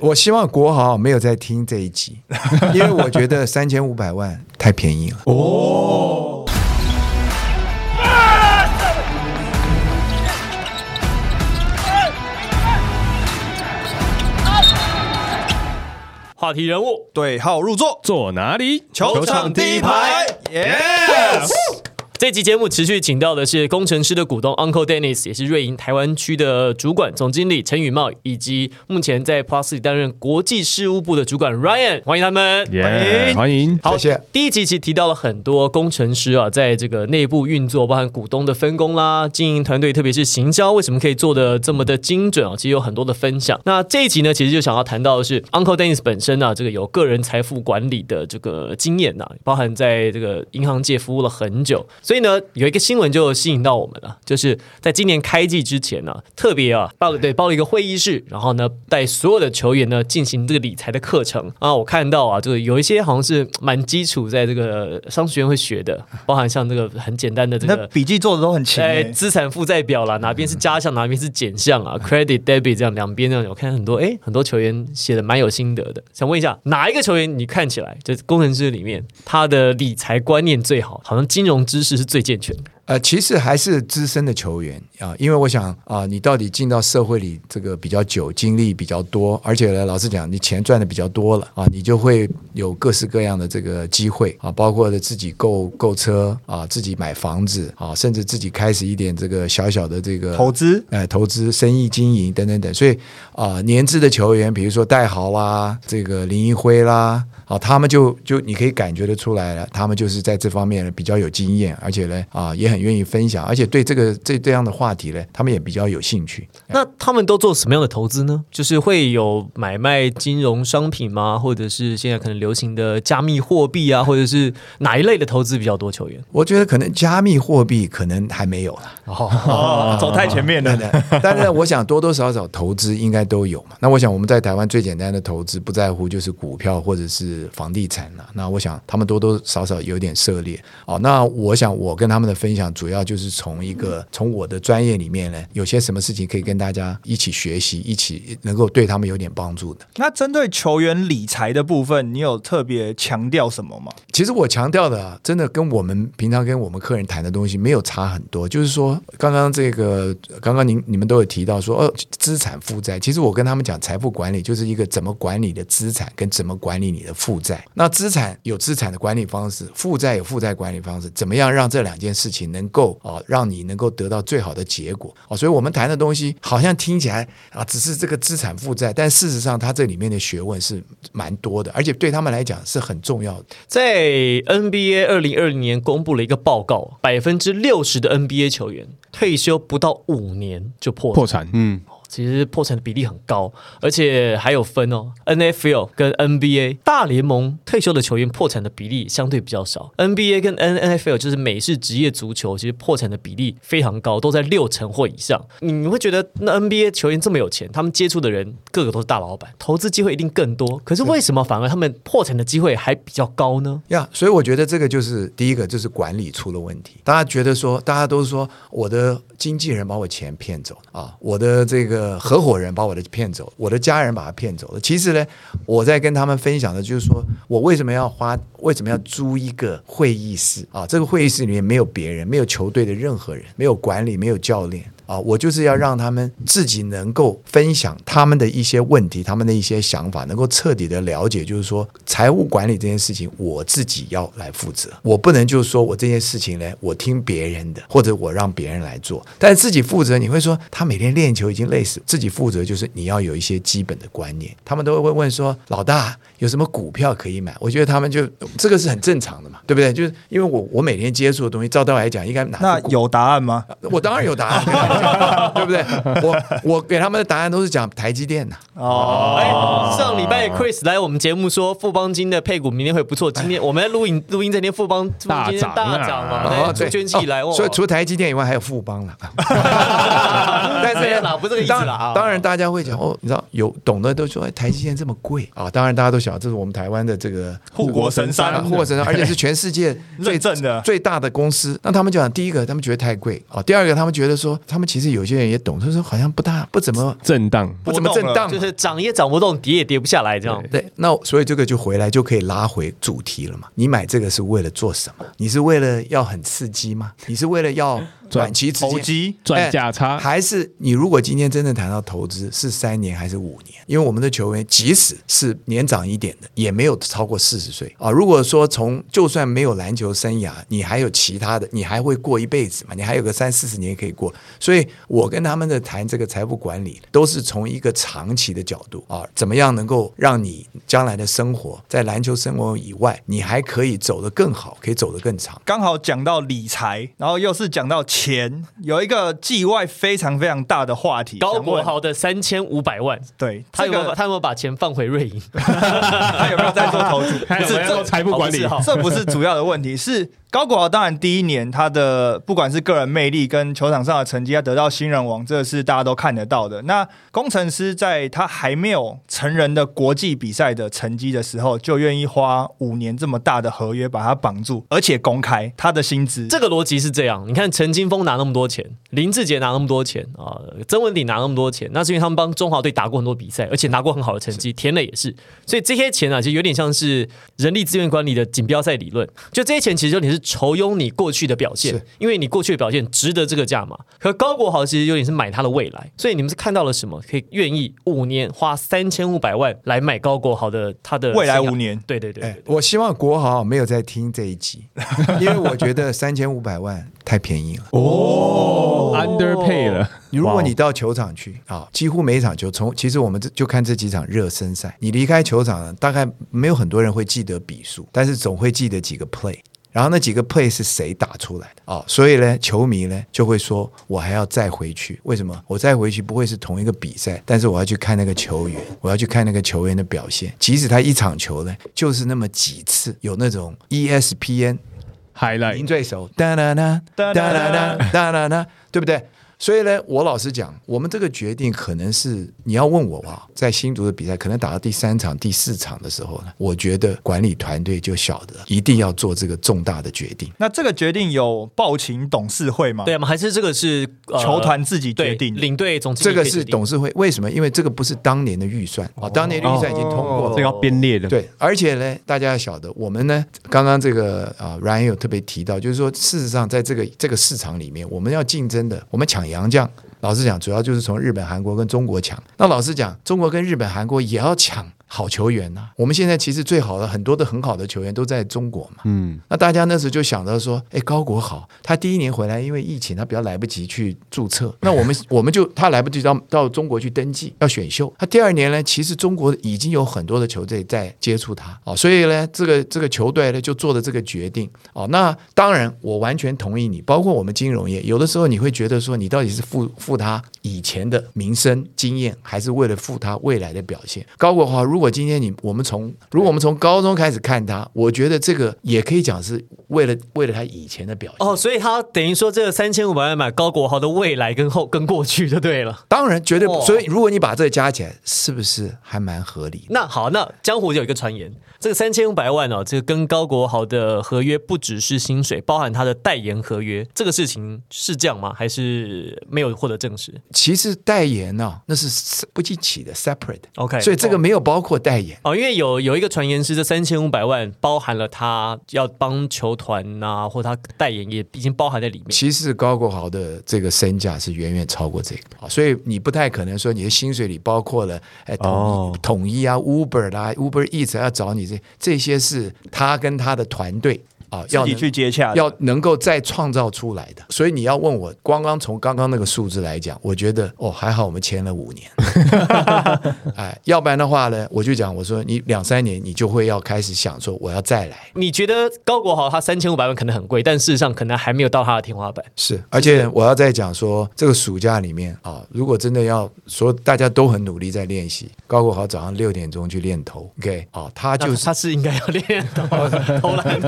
我希望国豪没有在听这一集，因为我觉得三千五百万太便宜了。哦。话题人物对号入座，坐哪里？球场第一排，Yes。这期节目持续请到的是工程师的股东 Uncle Dennis，也是瑞银台湾区的主管总经理陈宇茂，以及目前在 Plus 担任国际事务部的主管 Ryan，欢迎他们，欢迎欢迎。好，谢谢。第一集其实提到了很多工程师啊，在这个内部运作，包含股东的分工啦、经营团队，特别是行销，为什么可以做的这么的精准啊？其实有很多的分享。那这一集呢，其实就想要谈到的是 Uncle Dennis 本身呢，这个有个人财富管理的这个经验呐，包含在这个银行界服务了很久。所以呢，有一个新闻就吸引到我们了，就是在今年开季之前呢，特别啊报对报了一个会议室，然后呢带所有的球员呢进行这个理财的课程啊。我看到啊，就是有一些好像是蛮基础，在这个商学院会学的，包含像这个很简单的这个笔记做的都很清。哎，资产负债表啦，哪边是加项，哪边是减项啊？Credit debit 这样两边这样，我看很多哎，很多球员写的蛮有心得的。想问一下，哪一个球员你看起来就工程师里面他的理财观念最好，好像金融知识是最健全？呃，其实还是资深的球员啊，因为我想啊，你到底进到社会里这个比较久，经历比较多，而且呢，老实讲，你钱赚的比较多了啊，你就会有各式各样的这个机会啊，包括的自己购购车啊，自己买房子啊，甚至自己开始一点这个小小的这个投资，哎，投资、生意经营等等等。所以啊，年资的球员，比如说戴豪啦，这个林一辉啦。啊，他们就就你可以感觉得出来了，他们就是在这方面比较有经验，而且呢，啊，也很愿意分享，而且对这个这这样的话题呢，他们也比较有兴趣。那他们都做什么样的投资呢？就是会有买卖金融商品吗？或者是现在可能流行的加密货币啊，或者是哪一类的投资比较多？球员，我觉得可能加密货币可能还没有了，哦，走太前面了。但是我想多多少少投资应该都有嘛。那我想我们在台湾最简单的投资，不在乎就是股票或者是。房地产了，那我想他们多多少少有点涉猎哦。那我想我跟他们的分享，主要就是从一个从我的专业里面呢，有些什么事情可以跟大家一起学习，一起能够对他们有点帮助的。那针对球员理财的部分，你有特别强调什么吗？其实我强调的，真的跟我们平常跟我们客人谈的东西没有差很多。就是说，刚刚这个，刚刚您你们都有提到说，哦，资产负债。其实我跟他们讲，财富管理就是一个怎么管理的资产，跟怎么管理你的负债。那资产有资产的管理方式，负债有负债管理方式，怎么样让这两件事情能够啊，让你能够得到最好的结果啊？所以我们谈的东西好像听起来啊，只是这个资产负债，但事实上它这里面的学问是蛮多的，而且对他们来讲是很重要的。在 NBA 二零二零年公布了一个报告，百分之六十的 NBA 球员退休不到五年就破破产，嗯。其实破产的比例很高，而且还有分哦。N F L 跟 N B A 大联盟退休的球员破产的比例相对比较少。N B A 跟 N N F L 就是美式职业足球，其实破产的比例非常高，都在六成或以上。你会觉得那 N B A 球员这么有钱，他们接触的人个个都是大老板，投资机会一定更多。可是为什么反而他们破产的机会还比较高呢？呀，所以我觉得这个就是第一个，就是管理出了问题。大家觉得说，大家都说我的经纪人把我钱骗走啊，我的这个。呃，合伙人把我的骗走，我的家人把他骗走了。其实呢，我在跟他们分享的就是说我为什么要花，为什么要租一个会议室啊？这个会议室里面没有别人，没有球队的任何人，没有管理，没有教练。啊，我就是要让他们自己能够分享他们的一些问题，他们的一些想法，能够彻底的了解，就是说财务管理这件事情，我自己要来负责。我不能就是说我这件事情呢，我听别人的，或者我让别人来做，但是自己负责。你会说他每天练球已经累死，自己负责就是你要有一些基本的观念。他们都会问说，老大有什么股票可以买？我觉得他们就这个是很正常的嘛，对不对？就是因为我我每天接触的东西，照道来讲应该拿那有答案吗？我当然有答案。对不对？我我给他们的答案都是讲台积电的哦。上礼拜 Chris 来我们节目说富邦金的配股明天会不错。今天我们在录音录音这天富邦大涨大涨嘛，对，捐起来。所以除了台积电以外，还有富邦了。但是哪不是这个意思啊？当然大家会讲哦，你知道有懂的都说哎台积电这么贵啊。当然大家都想这是我们台湾的这个护国神山，护国神山，而且是全世界 最正的最大的公司。那他们讲第一个，他们觉得太贵啊。第二个，他们觉得说他们其实有些人也懂，他说好像不大不怎么震荡，不怎么震荡，就是涨也涨不动，跌也跌跌不下来这样。对，那所以这个就回来就可以拉回主题了嘛。你买这个是为了做什么？你是为了要很刺激吗？你是为了要短期之投机赚价差，还是你如果今天真正谈到投资，是三年还是五年？因为我们的球员即使是年长一点的，也没有超过四十岁啊。如果说从就算没有篮球生涯，你还有其他的，你还会过一辈子嘛？你还有个三四十年可以过。所以我跟他们的谈这个财富管理，都是从一个长期的角度啊，怎么样能够让你将来的生活在篮球生活以外，你还可以走得更好，可以走得更长。刚好讲到理财，然后又是讲到钱，有一个季外非常非常大的话题。高国豪的三千五百万，对他有没有他有没有把钱放回瑞银？他有没有在做投资？还有没有做财富管理？这不是主要的问题，是高国豪当然第一年他的不管是个人魅力跟球场上的成绩，他得到新人王，这个是大家都看得到的。那工程师在他还没有成人的国际比赛的成绩的时候，就愿意花五年这么大的合约把他绑住，而且公开他的薪资。这个逻辑是这样，你看陈金峰拿那么多钱，林志杰拿那么多钱啊，曾文鼎拿那么多钱，那是因为他们帮中华队打过很多比赛，而且拿过很好的成绩，田磊也是，所以这些钱啊，其实有点像是人力资源管理的锦标赛理论，就这些钱其实有点是酬庸你过去的表现，因为你过去的表现值得这个价嘛。可高国豪其实有点是买他的未来，所以你们是看到了什么，可以愿意五年花三千五百万来买高国豪的他的未来五年。对对对哎对，对。我希望国豪没有在听这一集，因为我觉得三千五百万太便宜了。哦，underpay 了，如果你到球场去啊，几乎每一场球从其实我们这就看这几场热身赛，你离开球场，大概没有很多人会记得比数，但是总会记得几个 play。然后那几个 play 是谁打出来的啊、所以呢，球迷呢就会说，我还要再回去。为什么？我再回去不会是同一个比赛，但是我要去看那个球员，我要去看那个球员的表现。即使他一场球呢，就是那么几次有那种 E ESPN highlight 对手，哒啦啦，哒啦啦，哒啦啦，对不对？所以呢，我老实讲，我们这个决定可能是你要问我啊，在新竹的比赛可能打到第三场、第四场的时候呢，我觉得管理团队就晓得一定要做这个重大的决定。那这个决定有报请董事会吗？对吗？还是这个是、呃球团自己决定。领队总经这个是董事会为什么？因为这个不是当年的预算啊，当年的预算已经通过了。这个要编列的，对，而且呢，大家要晓得，我们呢，刚刚这个啊，Ryan 有特别提到，就是说，事实上，在这个这个市场里面，我们要竞争的，我们抢洋将，老实讲，主要就是从日本、韩国跟中国抢。那老实讲，中国跟日本、韩国也要抢好球员呐、我们现在其实最好的很多的很好的球员都在中国嘛。嗯，那大家那时候就想到说，哎，高国好，他第一年回来，因为疫情，他比较来不及去注册。那我们 我们就他来不及到到中国去登记要选秀。他第二年呢，其实中国已经有很多的球队在接触他哦，所以呢，这个这个球队呢就做了这个决定哦。那当然，我完全同意你，包括我们金融业，有的时候你会觉得说，你到底是付付他以前的名声经验，还是为了付他未来的表现？高国华，如果今天你我们从如果我们从高中开始看他，我觉得这个也可以讲是为了为了他以前的表现。哦，所以他等于说这个三千五百万买高国豪的未来跟后跟过去就对了。当然绝对不，哦所以如果你把这个加起来，是不是还蛮合理？那好，那江湖有一个传言，这个三千五百万哦，这个跟高国豪的合约不只是薪水，包含他的代言合约，这个事情是这样吗？还是没有获得证实其实代言呢、那是不一起的 separate，？OK，所以这个没有包括代言。哦，因为有有一个传言是这三千五百万包含了他要帮球团呐、或他代言也已经包含在里面。其实高国豪的这个身价是远远超过这个啊，所以你不太可能说你的薪水里包括了哎统一、哦统一啊 Uber 啦 Uber Eats 要找你这这些是他跟他的团队啊要去接洽，要能够再创造出来的。所以你要问我，光刚从刚刚那个数字来讲，我觉得哦还好我们签了五年，哎，要不然的话呢，我就讲我说你两三年你就会要开始想说我要再来。你觉得高国豪他三千五百万可能很贵，但事实上可能还没有到他的天花板。是，而且我要再讲说，这个暑假里面啊，如果真的要说大家都很努力在练习，高国豪早上六点钟去练头，OK，啊，他就是他是应该要练投 投篮，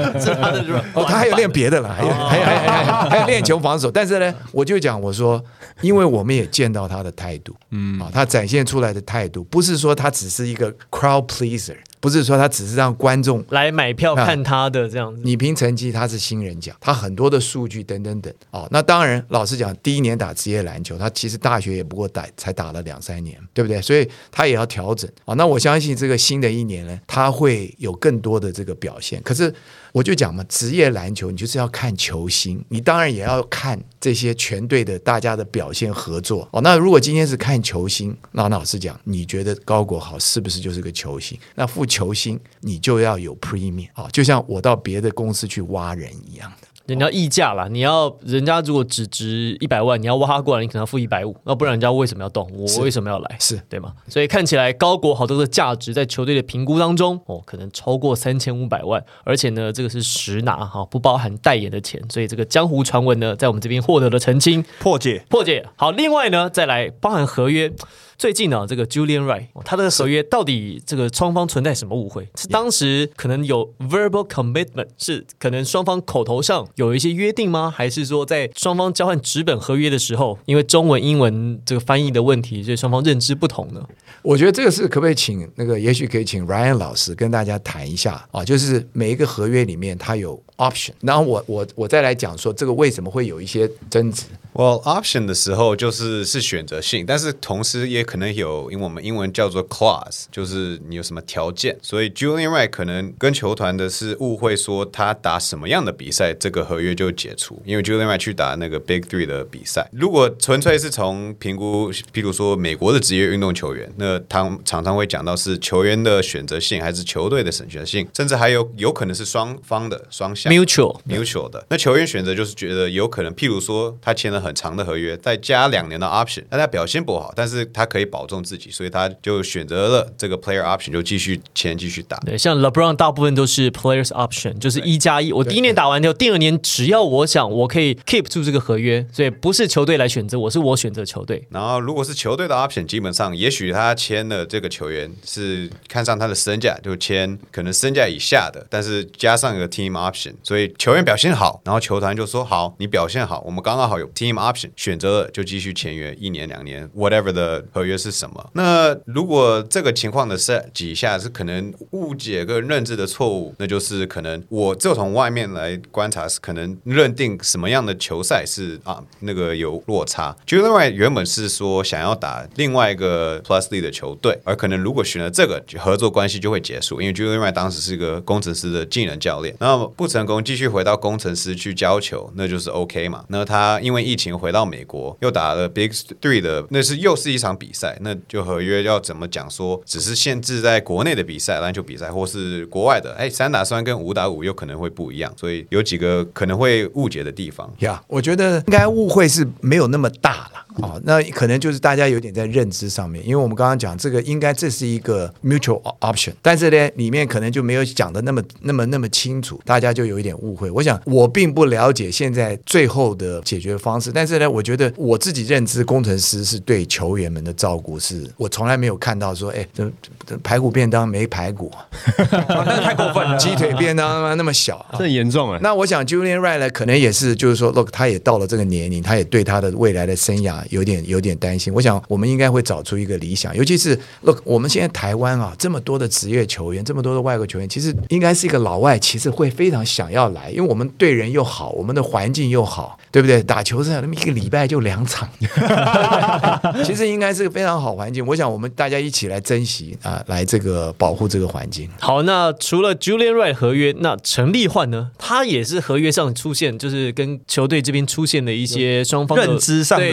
哦，他还有练别的了，还有还有还有还有练球防守。但是呢，我就讲我说，因为我们也见到他的态度，嗯啊，他展现出来的态度，不是说他只是一个 crowd pleaser。不是说他只是让观众来买票啊看他的这样子。你凭成绩，他是新人奖，他很多的数据等等等哦。那当然，老实讲，第一年打职业篮球，他其实大学也不过打才打了两三年，对不对？所以他也要调整啊、哦。那我相信这个新的一年呢，他会有更多的这个表现。可是我就讲嘛，职业篮球你就是要看球星，你当然也要看这些全队的大家的表现合作哦。那如果今天是看球星，那老实讲，你觉得高国豪是不是就是个球星？那付球星你就要有 premium 啊、哦，就像我到别的公司去挖人一样的。你要溢价啦，你要人家如果只值一百万，你要挖他过来，你可能要付一百五，那不然人家为什么要动？我为什么要来？是对吗？所以看起来高国豪这个价值在球队的评估当中，哦，可能超过三千五百万，而且呢，这个是实拿哈，不包含代言的钱，所以这个江湖传闻呢，在我们这边获得了澄清破解。破解。好，另外呢，再来包含合约。最近呢，这个 Julian Wright 哦他的合约到底这个双方存在什么误会？是当时可能有 verbal commitment，是可能双方口头上有一些约定吗？还是说在双方交换纸本合约的时候，因为中文、英文这个翻译的问题，所以双方认知不同呢？我觉得这个是可不可以请那个，也许可以请 Ryan 老师跟大家谈一下啊，就是每一个合约里面它有 option，然后我我我再来讲说这个为什么会有一些争执。Well, option 的时候就是是选择性，但是同时也可能有，因为我们英文叫做 clause，就是你有什么条件。所以 Julian Wright 可能跟球团的是误会，说他打什么样的比赛，这个合约就解除。因为 Julian Wright 去打那个 Big Three 的比赛，如果纯粹是从评估，譬如说美国的职业运动球员，那他常常会讲到是球员的选择性，还是球队的选择性，甚至还有有可能是双方的双向 Mutual mutual 的。那球员选择就是觉得有可能，譬如说他签了很长的合约，再加两年的 option，那他表现不好，但是他可以保重自己，所以他就选择了这个 player option，就继续签继续打。对，像 LeBron 大部分都是 players option，就是一加一。我第一年打完之后，第二年只要我想，我可以 keep 住这个合约，所以不是球队来选择我，是我选择球队。然后，如果是球队的 option，基本上也许他签了这个球员是看上他的身价，就签可能身价以下的，但是加上一个 team option，所以球员表现好，然后球团就说好，你表现好，我们刚刚好有 team option，选择了就继续签约一年两年，whatever 的合约是什么。那如果这个情况的是几下是可能误解跟认知的错误，那就是可能我就从外面来观察，是可能认定什么样的球赛是啊那个有落差。就另外原本是说想要打另外一个 Plus D 的球队，而可能如果选了这个合作关系就会结束，因为 Juliany 当时是一个工程师的技能教练，那么不成功继续回到工程师去教球，那就是 OK 嘛。那他因为疫情回到美国，又打了 Big Three 的，那是又是一场比赛，那就合约要怎么讲说，只是限制在国内的比赛，篮球比赛，或是国外的，哎，三打三跟五打五又可能会不一样，所以有几个可能会误解的地方。呀我觉得应该误会是没有那么大了哦，那可能就是大家有点在认知上面，因为我们刚刚讲这个应该这是一个 mutual option，但是呢里面可能就没有讲的那么那么那么清楚，大家就有一点误会。我想我并不了解现在最后的解决方式，但是呢，我觉得我自己认知工程师是对球员们的照顾是，我从来没有看到说，哎，这这排骨便当没排骨，那太过分了。鸡腿便当那么小，这很严重哎。那我想 Julian Wright 呢，可能也是，就是说，look，他也到了这个年龄，他也对他的未来的生涯有点有点担心。我想，我们应该会找出一个理想，尤其是 look，我们现在台湾啊，这么多的职业球员，这么多的外国球员，其实应该是一个老外，其实会非常想要来，因为我们对人又好，我们的环境又好，对不对？打球是那么一个礼拜就两场，其实应该是个非常好环境。我想，我们大家一起来珍惜啊，来这个保护这个环境。好，那除了 Julian Wright 合约，那陈立焕呢？他也是合约上出现，就是跟球队这边出现的一些双方的认知上的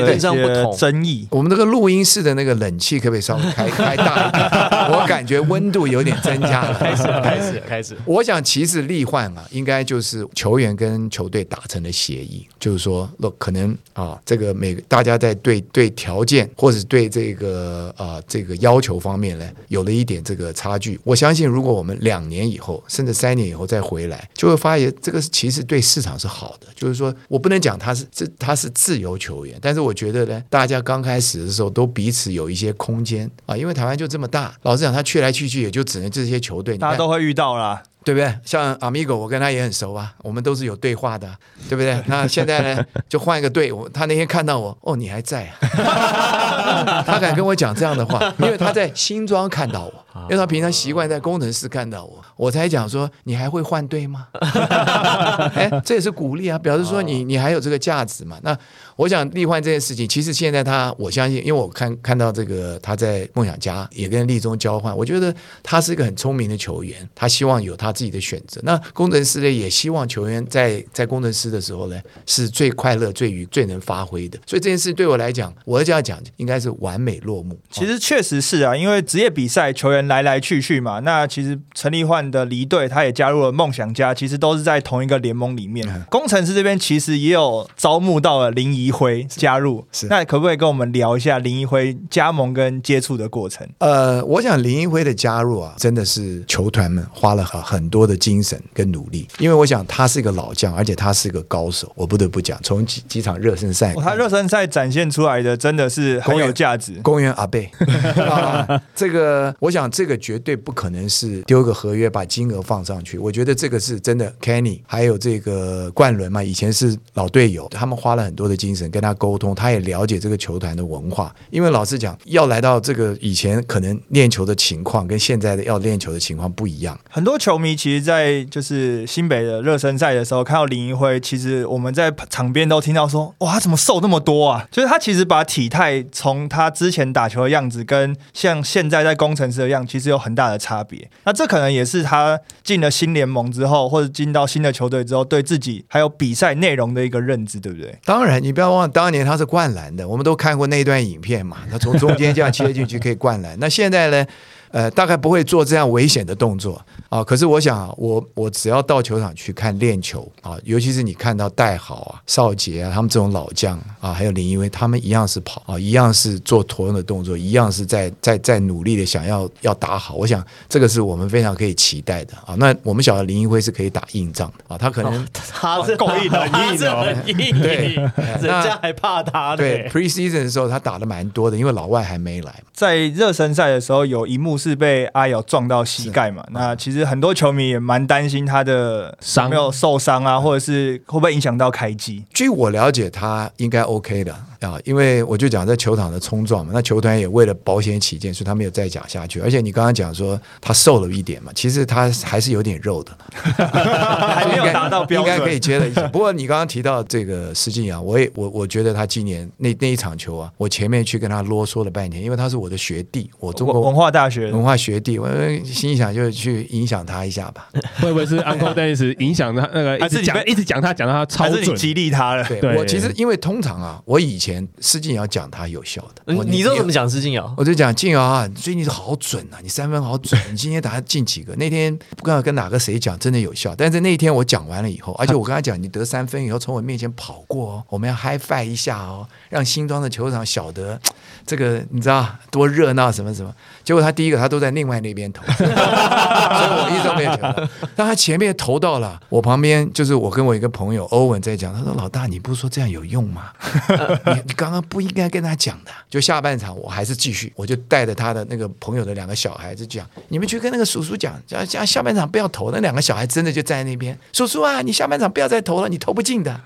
争议，我们这个录音室的那个冷气可不可以稍微开开大一点？我感觉温度有点增加了。开始，开始，开始。我想，其实例换啊，应该就是球员跟球队达成的协议，就是说，那可能啊，这个每个大家在对对条件或者对这个啊这个要求方面呢，有了一点这个差距。我相信，如果我们两年以后，甚至三年以后再回来，就会发现这个其实对市场是好的。就是说我不能讲他是这他是自由球员，但是我觉得呢，大家刚开始的时候都彼此有一些空间啊，因为台湾就这么大，老实讲，他去来去去也就只能这些球队，大家都会遇到啦。对不对？像 Amigo，我跟他也很熟啊，我们都是有对话的，对不对？那现在呢，就换一个队，我他那天看到我，哦，你还在啊？他敢跟我讲这样的话，因为他在新庄看到我，因为他平常习惯在工程师看到我，我才讲说你还会换队吗？哎，这也是鼓励啊，表示说你你还有这个价值嘛。那我想立焕这件事情，其实现在他，我相信，因为我看看到这个他在梦想家也跟立中交换，我觉得他是一个很聪明的球员，他希望有他自己的选择。那工程师呢，也希望球员在在工程师的时候呢，是最快乐、最愉、最能发挥的。所以这件事对我来讲，我要这样讲，应该是完美落幕。其实确实是啊，因为职业比赛球员来来去去嘛。那其实陈立焕的离队，他也加入了梦想家，其实都是在同一个联盟里面。工程师这边其实也有招募到了林怡辉加入，是那可不可以跟我们聊一下林怡辉加盟跟接触的过程？呃，我想林怡辉的加入啊，真的是球团们花了很很多的精神跟努力，因为我想他是一个老将，而且他是一个高手，我不得不讲，从几几场热身赛哦，他热身赛展现出来的真的是很有价值。公园阿贝、啊，这个我想这个绝对不可能是丢个合约把把金额放上去，我觉得这个是真的。Kenny 还有这个冠伦嘛，以前是老队友，他们花了很多的精神跟他沟通，他也了解这个球团的文化。因为老实讲，要来到这个以前可能练球的情况跟现在的要练球的情况不一样。很多球迷其实，在就是新北的热身赛的时候，看到林一辉，其实我们在场边都听到说，哇，他怎么瘦那么多啊？就是他其实把体态从他之前打球的样子，跟像现在在工程师的样子，其实有很大的差别。那这可能也是是他进了新联盟之后，或者进到新的球队之后，对自己还有比赛内容的一个认知，对不对？当然，你不要忘了，当年他是灌篮的，我们都看过那段影片嘛。他从中间这样切进去可以灌篮。那现在呢？呃，大概不会做这样危险的动作啊。可是我想啊，我我只要到球场去看练球啊，尤其是你看到戴好啊、邵杰啊，他们这种老将啊，还有林一威，他们一样是跑啊，一样是做同样的动作，一样是在在在努力的想要要打好。我想这个是我们非常可以期待的啊。那我们晓得林一辉是可以打硬仗的啊，他可能、他是 够硬的 他是很硬，对 人家还怕他呢。对 preseason 的时候他打的蛮多的，因为老外还没来。在热身赛的时候，有一幕是被阿瑶撞到膝盖嘛？那其实很多球迷也蛮担心他的伤没有受伤啊，或者是会不会影响到开机？据我了解，他应该 OK 的啊，因为我就讲在球场的冲撞嘛，那球团也为了保险起见，所以他没有再讲下去。而且你刚刚讲说他瘦了一点嘛，其实他还是有点肉的，还没有达到标准，应该可以接了一下。不过你刚刚提到这个施晋阳，我也我我觉得他今年那那一场球啊，我前面去跟他啰嗦了半天，因为他是我的学弟，我中国文化大学文化学弟，我心想就去影响他一下吧。会不会是 Uncle Dennis 影响他那个一直还是讲一直讲他讲到他超准？激励他了？对对我其实因为通常啊，我以前施晋瑶讲他有效的，你都怎么讲施晋瑶？我就讲静瑶啊，最近好准啊，你三分好准，你今天打进几个？那天不知道跟哪个谁讲，真的有效。但是那一天我讲完了以后，而且我跟他讲，你得三分以后从我面前跑过哦，我们要 high five 一下哦，让新庄的球场晓得这个你知道多热闹什么什么。结果他第一个他都在另外那边投，所以我一直都没有投到。但他前面投到了，我旁边就是我跟我一个朋友欧文在讲，他说老大，你不是说这样有用吗？你你刚刚不应该跟他讲的。就下半场我还是继续，我就带着他的那个朋友的两个小孩子讲，你们去跟那个叔叔讲，讲讲下半场不要投。那两个小孩真的就站在那边，叔叔啊，你下半场不要再投了，你投不进的。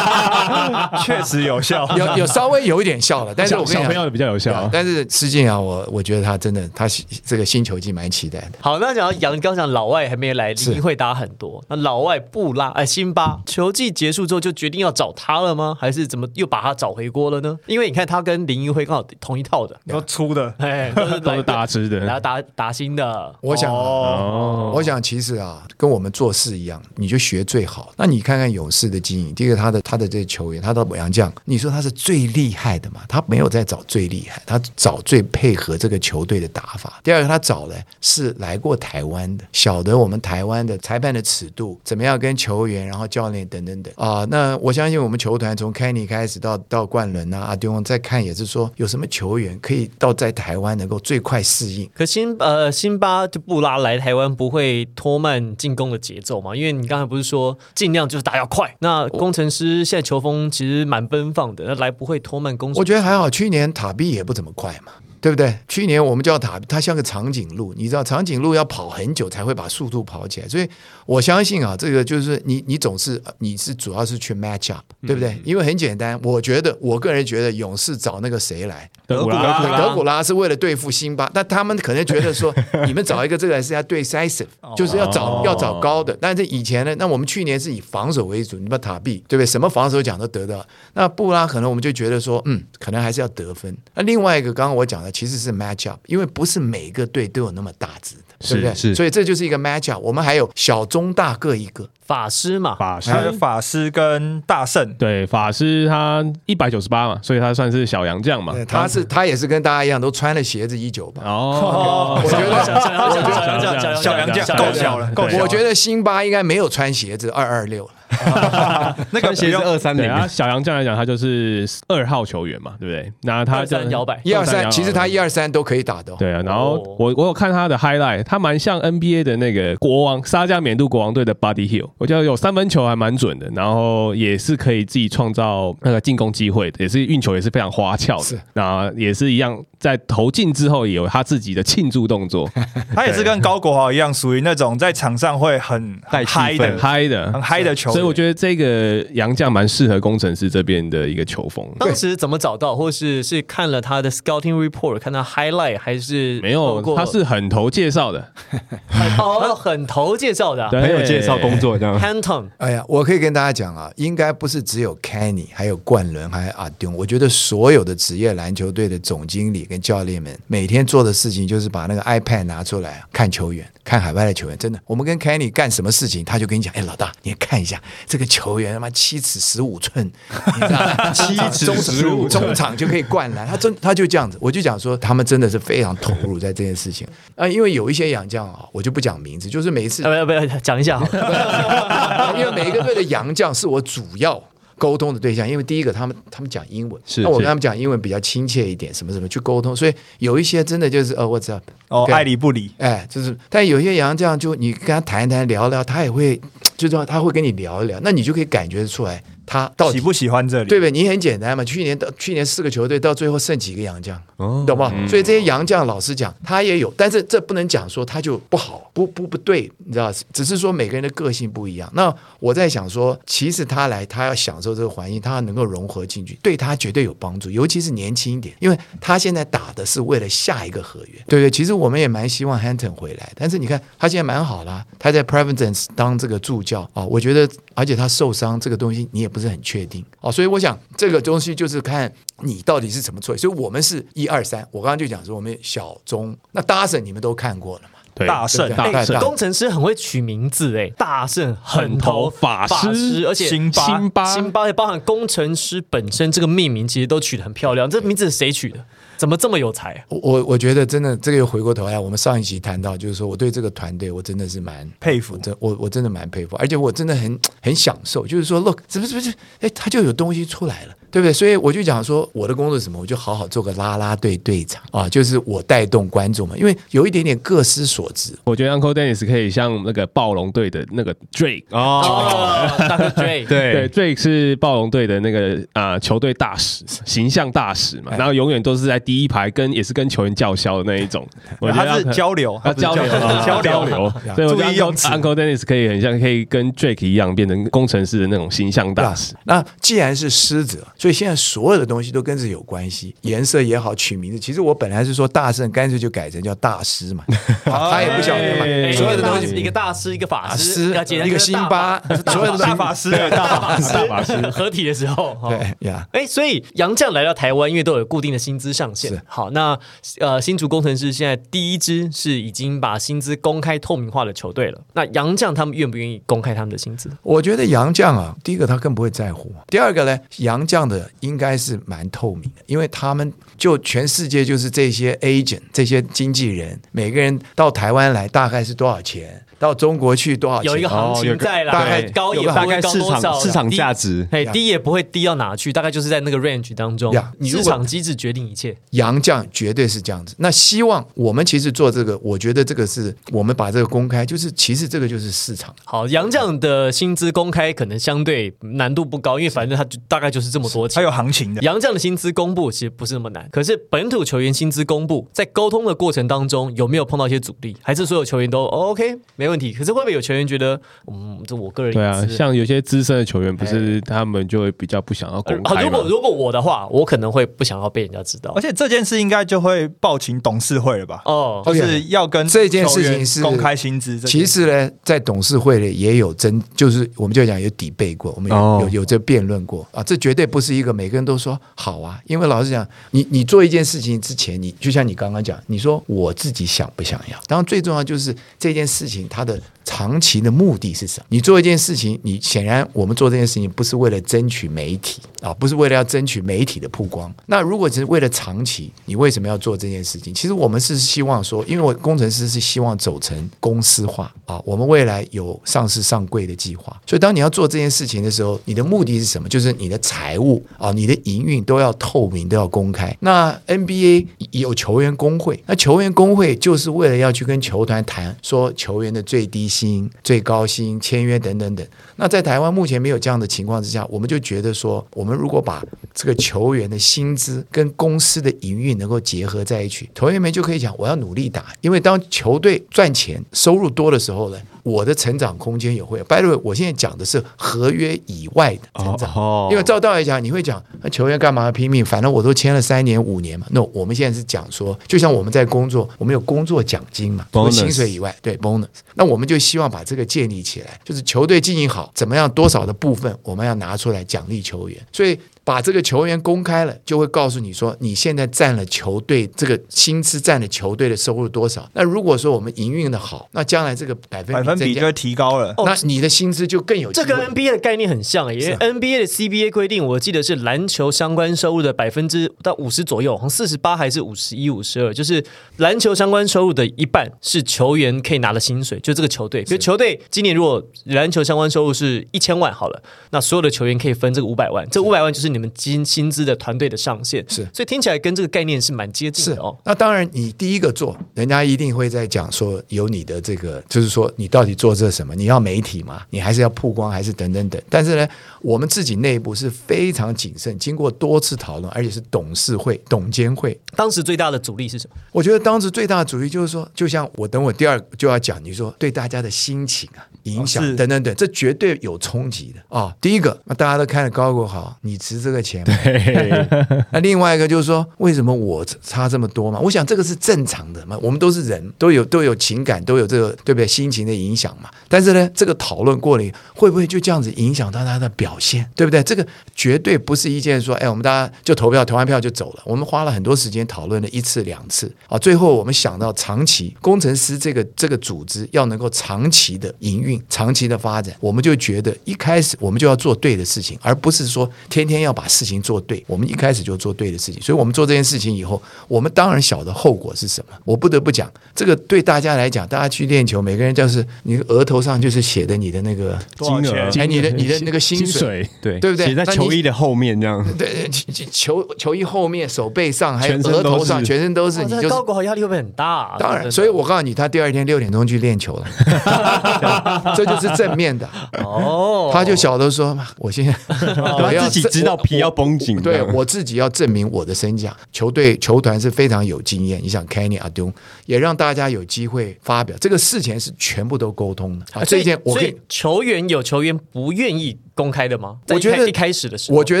确实有效。有有稍微有一点效了，但是我跟你讲。比较有效。但是施静啊，我我觉得他真的，他这个新球季蛮期待的。好，那讲到杨，刚讲老外还没来，是林会打很多。那老外布拉哎，辛巴球季结束之后就决定要找他了吗？还是怎么又把他找回锅了呢？因为你看他跟林一辉刚好同一套的，都粗的，哎，都是 都是大只的然后打打新的。我想哦，我想其实啊，跟我们做事一样，你就学最好。那你看看勇士的经营，第一个他的他的这些球员，他的洋将，你说他是最厉害的嘛？他没有在找最厉害，他找最配合这个球队的打法。第二个，他找的是来过台湾的，晓得我们台湾的裁判的尺度，怎么样跟球员，然后教练等等等啊。那我相信我们球团从 Kenny 开始到到冠伦啊、阿丢翁，再看也是说有什么球员可以到在台湾能够最快适应。可辛呃辛巴就布拉来台湾不会拖慢进攻的节奏嘛？因为你刚才不是说尽量就是打要快，那工程师现在球风其实蛮奔放的，那来不会拖慢攻我。觉得还好，去年塔币也不怎么快嘛。对不对？去年我们叫塔，它像个长颈鹿，你知道长颈鹿要跑很久才会把速度跑起来，所以我相信啊，这个就是你你总是你是主要是去 match up，对不对？因为很简单，我觉得我个人觉得勇士找那个谁来，德古拉德古拉德古拉是为了对付辛巴，但他们可能觉得说，你们找一个这个人是要对 decisive，就是要找要找高的。但是以前呢，那我们去年是以防守为主，你把塔壁对不对？什么防守奖都得到。那布拉可能我们就觉得说，嗯，可能还是要得分。那另外一个，刚刚我讲的其实是 match up，因为不是每个队都有那么大只的，对不对？是是所以这就是一个 match up。我们还有小中大各一个，法师嘛，法师法师跟大圣，对法师他一百九十八嘛，所以他算是小洋将嘛。他是他也是跟大家一样，都穿了鞋子一九八。哦，我觉得小小洋将，小洋将，够小了，够小。我觉得辛巴应该没有穿鞋子二二六了。那个鞋是二三零，对啊，小洋将来讲，他就是二号球员嘛，对不对？那他二就三。摇摆，一二三，其实他一二三都可以打的、哦。对啊，然后哦。我我有看他的 highlight，他蛮像 NBA 的那个国王沙加缅度国王队的 Buddy Hill，我觉得有三分球还蛮准的，然后也是可以自己创造那个进攻机会的，也是运球也是非常花俏是。的，那也是一样在投进之后也有他自己的庆祝动作，他也是跟高国豪一样，属于那种在场上会很带嗨的、嗨的很。嗨的球员。所以我觉得这个杨将蛮适合工程师这边的一个球风。当时怎么找到，或是是看了他的 scouting report，看他 highlight，还是没有，过他是很投介绍的，哦很投介绍的啊对很有介绍工作这样。，Hanton 哎呀，我可以跟大家讲啊，应该不是只有 Kenny，还有冠伦，还有阿丢。我觉得所有的职业篮球队的总经理跟教练们每天做的事情，就是把那个 iPad 拿出来看球员，看海外的球员。真的，我们跟 Kenny 干什么事情，他就跟你讲：“哎，老大，你看一下这个球员，他妈七尺十五寸，你知道 七尺十五寸中场就可以灌篮。”他真他就这样子，我就讲说，他们真的是非常投入在这件事情啊。因为有一些洋将啊，我就不讲名字，就是每一次要不要不要讲一下好了？因为每一个队的洋将是我主要沟通的对象，因为第一个他们他们讲英文，是是那我跟他们讲英文比较亲切一点，什么什么去沟通，所以有一些真的就是呃，what's up，哦，对。爱理不理，哎，就是，但有些羊这样就你跟他谈一谈聊聊，他也会，就是说他会跟你聊一聊，那你就可以感觉出来他到底喜不喜欢这里？对不对？你很简单嘛，去年到去年四个球队到最后剩几个洋将，哦懂吗？所以这些洋将，老实讲，他也有，但是这不能讲说他就不好，不不不对，你知道，只是说每个人的个性不一样。那我在想说，其实他来，他要享受这个环境，他能够融合进去，对他绝对有帮助，尤其是年轻一点，因为他现在打的是为了下一个合约，对不对？其实我们也蛮希望 Hanton 回来，但是你看他现在蛮好啦，他在 Providence 当这个助教啊、我觉得，而且他受伤这个东西你也不是很确定哦，所以我想这个东西就是看你到底是怎么做。所以我们是一二三，我刚刚就讲说我们小中，那大圣你们都看过了嘛？对，大圣对大圣大工程师很会取名字哎，大圣很头法师而且辛巴辛巴也包含工程师本身这个命名，其实都取得很漂亮。这名字是谁取的？怎么这么有才啊？我我我觉得真的这个又回过头来，我们上一集谈到，就是说我对这个团队我真的是蛮佩服我真我我真的蛮佩服，而且我真的很很享受，就是说，look，是不是不是？哎，他就有东西出来了，对不对？所以我就讲说，我的工作是什么？我就好好做个拉拉队队长啊，就是我带动观众嘛，因为有一点点各司所职。我觉得 Uncle Dennis 可以像那个暴龙队的那个 Drake。哦，哦，大哥 Dre，对对，，Drake 是暴龙队的那个啊、球队大使，形象大使嘛，然后永远都是在第一排跟也是跟球员叫嚣的那一种。我觉得他是交流，他交流啊交交流。流，所以我觉得 Uncle Dennis 可以很像可以跟 Drake 一样，变成工程师的那种形象大使。那既然是狮子，所以现在所有的东西都跟这有关系，颜色也好，取名字。其实我本来是说大圣，干脆就改成叫大师嘛，啊 他也不晓得嘛，哎所有的东西一个大师，一个法法师，一个辛巴，所有的 大法师，大法师，大法师合体的时候，哈对呀。哎，所以杨绛来到台湾，因为都有固定的薪资上限。好，那呃，新竹工程师现在第一支是已经把薪资公开透明化的球队了。那杨绛他们愿不愿意公开他们的薪资？我觉得杨绛啊，第一个他更不会在乎，第二个呢，杨绛的应该是蛮透明的，因为他们就全世界就是这些 agent 这些经纪人，每个人到台湾来大概是多少钱，到中国去多少钱？有一个行情在啦，大概高也不会大概市高多少场市场价值，哎，低也不会低到哪去，大概就是在那个 range 当中呀，你如市场机制决定一切。杨绛绝对是这样子。那希望我们其实做这个，我觉得这个是我们把这个公开，就是其实这个就是市场。好，杨绛的薪资公开可能相对难度不高，因为反正他就大概就是这么多钱。还有行情的。杨将的薪资公布其实不是那么难，可是本土球员薪资公布，在沟通的过程当中有没有碰到一些阻力？还是所有球员都、哦 OK 没问题？可是会不会有球员觉得，嗯，这我个人对啊，像有些资深的球员，不是他们就会比较不想要公好，开嘛如果。如果我的话，我可能会不想要被人家知道而。且这件事应该就会报请董事会了吧？哦，就是要跟这件事情是公开薪资。其实呢，在董事会里也有争，就是我们就讲有抵背过，我们有、哦有有这辩论过啊，这绝对不是是一个每个人都说好啊，因为老实讲，你你做一件事情之前，你就像你刚刚讲，你说我自己想不想要，当然最重要就是这件事情它的长期的目的是什么？你做一件事情，你显然我们做这件事情不是为了争取媒体啊，不是为了要争取媒体的曝光。那如果只是为了长期，你为什么要做这件事情？其实我们是希望说，因为我工程师是希望走成公司化啊，我们未来有上市上柜的计划。所以当你要做这件事情的时候，你的目的是什么？就是你的财务啊，你的营运都要透明，都要公开。那 NBA 有球员工会，那球员工会就是为了要去跟球团谈说球员的最低薪、最高薪、签约等等等。那在台湾目前没有这样的情况之下，我们就觉得说，我们如果把这个球员的薪资跟公司的营运能够结合在一起，球员们就可以讲我要努力打，因为当球队赚钱、收入多的时候呢，我的成长空间也会。By the way，我现在讲的是合约以外的成长。哦因为照道理讲，你会讲那球员干嘛要拼命？反正我都签了三年、五年嘛。那我们现在是讲说，就像我们在工作，我们有工作奖金嘛，除了薪水以外，对 bonus。那我们就希望把这个建立起来，就是球队经营好，怎么样多少的部分我们要拿出来奖励球员。所以把这个球员公开了，就会告诉你说，你现在占了球队这个薪资占了球队的收入多少。那如果说我们营运的好，那将来这个百分百分比就会提高了。那你的薪资就更有这跟 NBA 的概念很像欸，因为 NBA 的 CBA 规定，我记得是篮球相关收入的百分之到五十左右，好像四十八还是五十一、五十二，就是篮球相关收入的一半是球员可以拿的薪水，就这个球队。比如球队今年如果篮球相关收入是一千万好了，那所有的球员可以分这个五百万，这五百万就是你们薪薪资的团队的上限。是所以听起来跟这个概念是蛮接近是的哦。那当然，你第一个做，人家一定会在讲说有你的这个，就是说你到底做这什么？你要媒体吗？你还是要曝光，还是等等等？但是呢，我们自己内部是非常谨慎，经过多次讨论，而且是董事会、董监会。当时最大的阻力是什么？我觉得当时最大的阻力就是说，就像我等我第二就要讲，你说对大家的心情啊、影响哦等等等，这绝对有冲击的啊、第一个，那大家都看着高国豪，你值这个钱对？那另外一个就是说，为什么我差这么多嘛？我想这个是正常的嘛，我们都是人，都有都有情感，都有这个对不对？心情的影响嘛。但是呢，这个讨论过了，会不会就这样子影响到他的表现？对不对？这个绝对不是一件说，哎，我们大家就投票，投完票就走了。我们花了很多时间讨论了一次两次啊，最后我们想到长期工程师这个这个组织要能够长期的营运、长期的发展，我们就觉得一开始我们就要做对的事情，而不是说天天要把事情做对。我们一开始就做对的事情，所以我们做这件事情以后，我们当然晓得后果是什么。我不得不讲，这个对大家来讲，大家去练球，每个人就是你额头上就是写的你的那个，金额钱？哎，你的你的那个薪薪水。对对不对写在球衣的后面这样，对，球球衣后面、手背上，还有额头上，全身都是，这你就是高国豪压力会不会很大啊？当然，所以我告诉你，他第二天六点钟去练球了，这就是正面的。哦，他就晓得说，我现在 我要自己知道皮要绷紧，对我自己要证明我的身价。球队球团是非常有经验，你想 Kenny 阿东也让大家有机会发表这个事前是全部都沟通的啊。这一件我可以球员有球员不愿意公开的吗？我觉得一开一开始的时候，我觉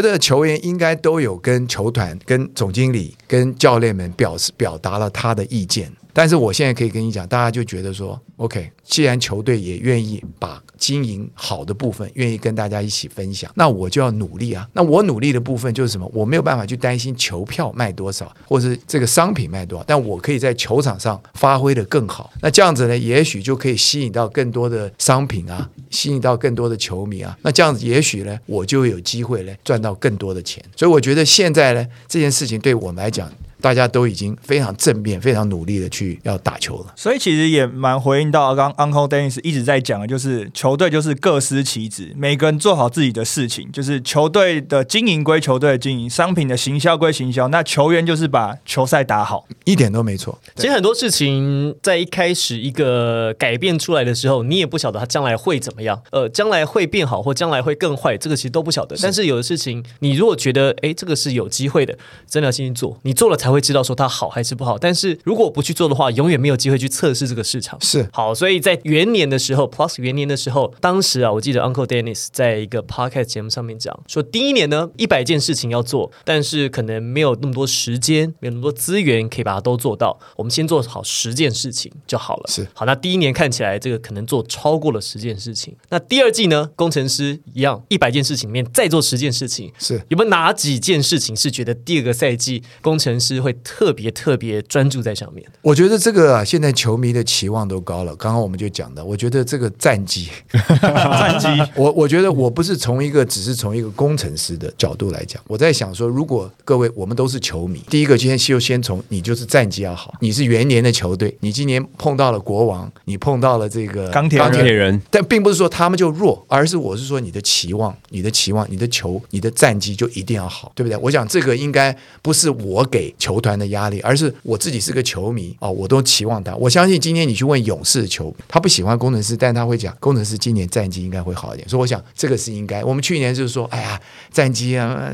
得球员应该都有跟球团、跟总经理、跟教练们表示表达了他的意见。但是我现在可以跟你讲，大家就觉得说，OK，既然球队也愿意把经营好的部分愿意跟大家一起分享，那我就要努力啊。那我努力的部分就是什么？我没有办法去担心球票卖多少，或是这个商品卖多少，但我可以在球场上发挥的更好。那这样子呢，也许就可以吸引到更多的商品啊，吸引到更多的球迷啊。那这样子，也许呢，我就有机会呢赚到更多的钱。所以我觉得现在呢，这件事情对我们来讲。大家都已经非常正面、非常努力的去要打球了。所以其实也蛮回应到刚刚 Uncle Dennis 一直在讲的，就是球队就是各司其职，每个人做好自己的事情，就是球队的经营归球队的经营，商品的行销归行销，那球员就是把球赛打好。一点都没错。其实很多事情在一开始一个改变出来的时候，你也不晓得它将来会怎么样，呃，将来会变好或将来会更坏，这个其实都不晓得。但是有的事情，你如果觉得哎这个是有机会的，真的要先去做，你做了才会知道说它好还是不好。但是如果不去做的话，永远没有机会去测试这个市场。是好，所以在元年的时候，Plus 元年的时候，当时啊，我记得 Uncle Dennis 在一个 Podcast 节目上面讲说，第一年呢，一百件事情要做，但是可能没有那么多时间，没有那么多资源可以把它都做到。我们先做好十件事情就好了。是好，那第一年看起来这个可能做超过了十件事情。那第二季呢，工程师一样，一百件事情里面再做十件事情。是有没有哪几件事情是觉得第二个赛季工程师会特别特别专注在上面？我觉得这个啊，现在球迷的期望都高了。刚刚我们就讲的，我觉得这个战绩，战绩我我觉得我不是从一个只是从一个工程师的角度来讲，我在想说，如果各位我们都是球迷，第一个今天就先从你就是战绩要好，你是元年的球队，你今年碰到了国王，你碰到了这个钢铁人钢铁人但并不是说他们就弱，而是我是说你的期望、你的期望、你的球、你的战绩就一定要好，对不对？我想这个应该不是我给球团的压力，而是我自己是个球迷哦、我都期望他。我相信今天你去问勇士的球迷，他不喜欢工程师，但他会讲工程师今年战绩应该会好一点，所以我想这个是应该。我们去年就是说，哎呀，战绩啊，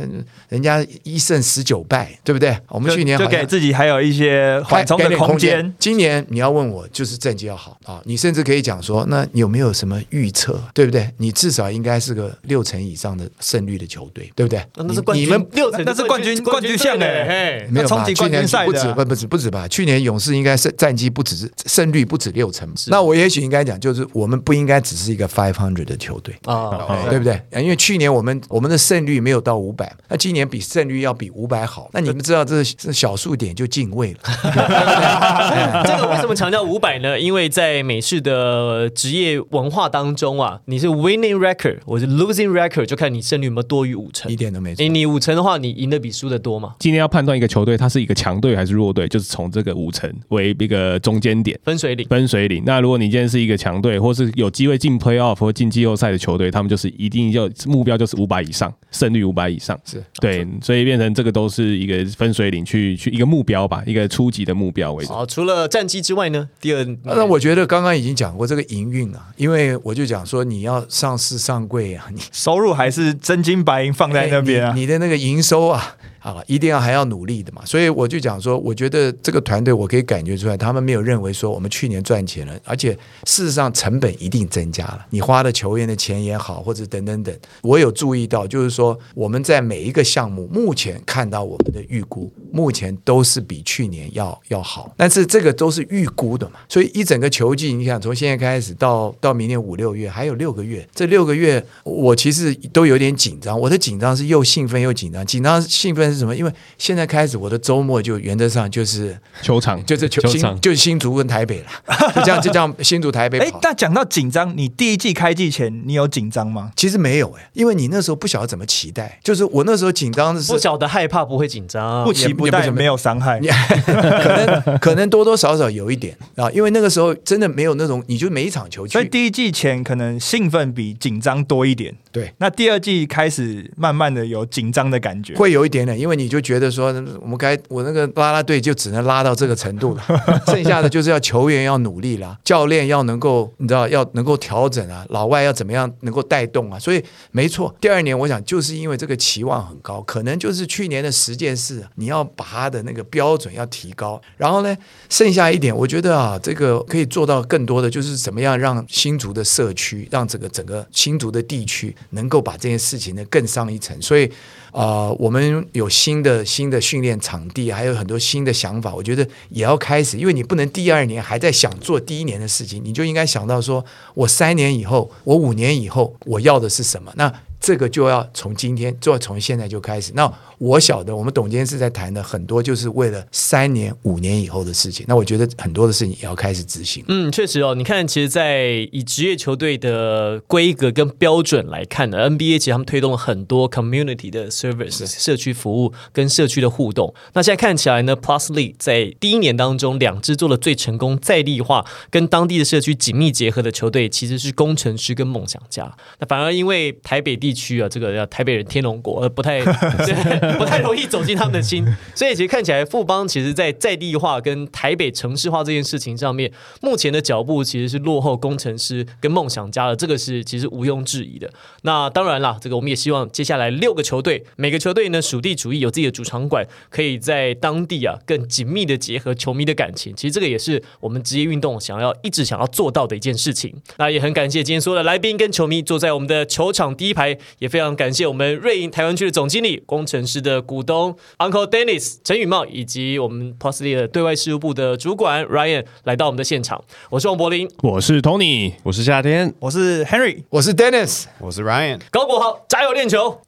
人家一胜十九败，对不对？我们去年就给自己还有一些缓冲的空间。今年你要问我，就是战绩要好啊，你甚至可以讲说，那有没有什么预测，对不对？你至少应该是个六成以上的胜率的球队，对不对？那是冠军，你们六成，那是冠军冠军项哎没有冠军赛的去年不止不不止不止吧？去年勇士应该是战绩不止胜率不止六成，那我也许应该讲，就是我们不应该只是一个 five hundred 的球队。啊，对不对？因为去年我们我们的胜率没有到五百，那今年比胜率要比五百好。那你们知道这是小数点就进位了，这个为什么强调五百呢？因为在美式的职业文化当中啊，你是 winning record，我是 losing record，就看你胜率有没有多于五成一。点都没错诶，。你五成的话，你赢的比输的多嘛？今天要判断一个球队它是一个强队还是弱队，就是从这个五成为一个中间点。分水岭。分水岭。那如果你今天是一个强队，或是有机会进 playoff 或进季后赛的球队，他们就是一定要目标就是五百以上，胜率五百以上。是对，所以变成这个都是一个分水岭去去一个目标吧，一个初级的目标为主。好，除了战绩之外呢，第二，那我觉得刚刚已经讲过这个营运啊，因为我就讲说你要上市上柜啊，你收入还是真金白银放在那边啊哎你，你的那个营收啊。啊，一定要还要努力的嘛，所以我就讲说，我觉得这个团队我可以感觉出来，他们没有认为说我们去年赚钱了，而且事实上成本一定增加了，你花的球员的钱也好，或者等等等，我有注意到，就是说我们在每一个项目目前看到我们的预估，目前都是比去年要要好，但是这个都是预估的嘛，所以一整个球季，你想从现在开始到到明年五六月，还有六个月，这六个月我其实都有点紧张，我的紧张是又兴奋又紧张，紧张兴奋是什么？因为现在开始我的周末就原则上就是球场。就是球场。就是新竹跟台北了，就这样就这样新竹台北哎跑，。但讲到紧张，你第一季开季前你有紧张吗？其实没有哎、因为你那时候不晓得怎么期待，就是我那时候紧张的是不晓得害怕不会紧张不，期不待，没有伤害。可能可能多多少少有一点啊，因为那个时候真的没有那种，你就每一场球去，所以第一季前可能兴奋比紧张多一点，对，那第二季开始慢慢的有紧张的感觉。会有一点点，因为你就觉得说，我们该我那个拉拉队就只能拉到这个程度了，剩下的就是要球员要努力啦，教练要能够，你知道要能够调整啊，老外要怎么样能够带动啊，所以没错，第二年我想就就是因为这个期望很高，可能就是去年的十件事，你要把它的那个标准要提高，然后呢，剩下一点，我觉得啊，这个可以做到更多的就是怎么样让新竹的社区，让这个整个新竹的地区能够把这件事情呢更上一层，所以。啊、我们有新的新的训练场地，还有很多新的想法，我觉得也要开始，因为你不能第二年还在想做第一年的事情，你就应该想到说，我三年以后，我五年以后，我要的是什么？那这个就要从今天，就要从现在就开始。那我晓得，我们董监事在谈的很多，就是为了三年、五年以后的事情。那我觉得很多的事情也要开始执行。嗯，确实哦，你看，其实，在以职业球队的规格跟标准来看呢，NBA 其实他们推动了很多 community 的 service 社区服务跟社区的互动。那现在看起来呢，Plus League 在第一年当中，两支做了最成功在地化跟当地的社区紧密结合的球队，其实是工程师跟梦想家。那反而因为台北地区啊，这个叫台北人天龙国，呃，不太对 不太容易走进他们的心，所以其实看起来富邦其实在在地化跟台北城市化这件事情上面，目前的脚步其实是落后工程师跟梦想家的，这个是其实毋庸置疑的。那当然啦，这个我们也希望接下来六个球队，每个球队呢属地主义有自己的主场馆，可以在当地啊更紧密的结合球迷的感情。其实这个也是我们职业运动想要一直想要做到的一件事情。那也很感谢今天所有的来宾跟球迷坐在我们的球场第一排，也非常感谢我们瑞银台湾区的总经理、工程师的股东 Uncle Dennis 陈宇茂，以及我们 p o s l y 的对外事务部的主管 Ryan 来到我们的现场。我是王柏林，我是 Tony，我是夏天，我是 Henry。我是 Dennis。我是 Ryan。高国豪，加油练球！